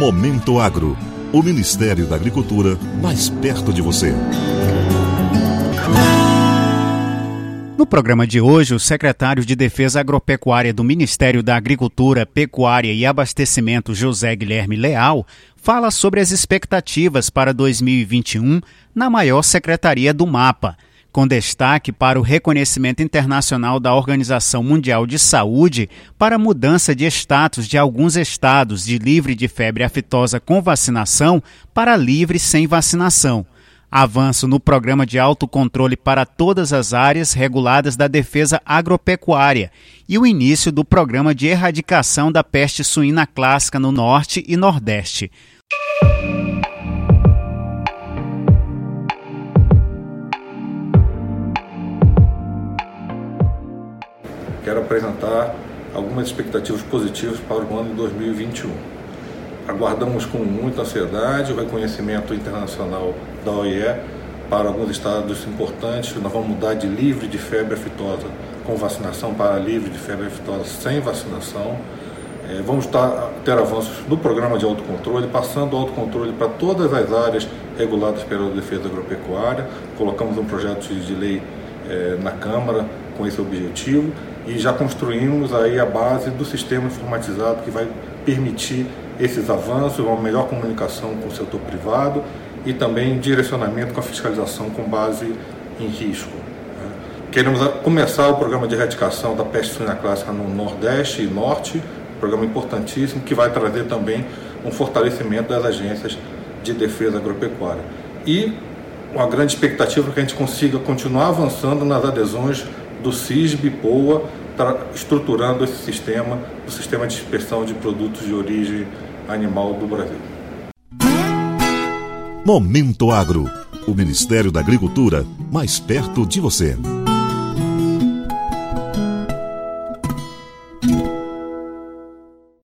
Momento Agro. O Ministério da Agricultura mais perto de você. No programa de hoje, o secretário de Defesa Agropecuária do Ministério da Agricultura, Pecuária e Abastecimento, José Guilherme Leal, fala sobre as expectativas para 2021 na maior secretaria do MAPA com destaque para o reconhecimento internacional da Organização Mundial de Saúde para a mudança de status de alguns estados de livre de febre aftosa com vacinação para livre sem vacinação. Avanço no programa de autocontrole para todas as áreas reguladas da defesa agropecuária e o início do programa de erradicação da peste suína clássica no Norte e Nordeste. Quero apresentar algumas expectativas positivas para o ano de 2021. Aguardamos com muita ansiedade o reconhecimento internacional da OIE para alguns estados importantes. Nós vamos mudar de livre de febre aftosa com vacinação para livre de febre aftosa sem vacinação. É, vamos ter avanços no programa de autocontrole, passando o autocontrole para todas as áreas reguladas pela Defesa Agropecuária. Colocamos um projeto de lei é, na Câmara com esse objetivo e já construímos aí a base do sistema informatizado que vai permitir esses avanços, uma melhor comunicação com o setor privado e também direcionamento com a fiscalização com base em risco. Né? Queremos começar o programa de erradicação da peste suína clássica no Nordeste e Norte, programa importantíssimo que vai trazer também um fortalecimento das agências de defesa agropecuária. E uma grande expectativa é que a gente consiga continuar avançando nas adesões do CISB, POA, estruturando esse sistema, o sistema de inspeção de produtos de origem animal do Brasil. Momento Agro, o Ministério da Agricultura mais perto de você.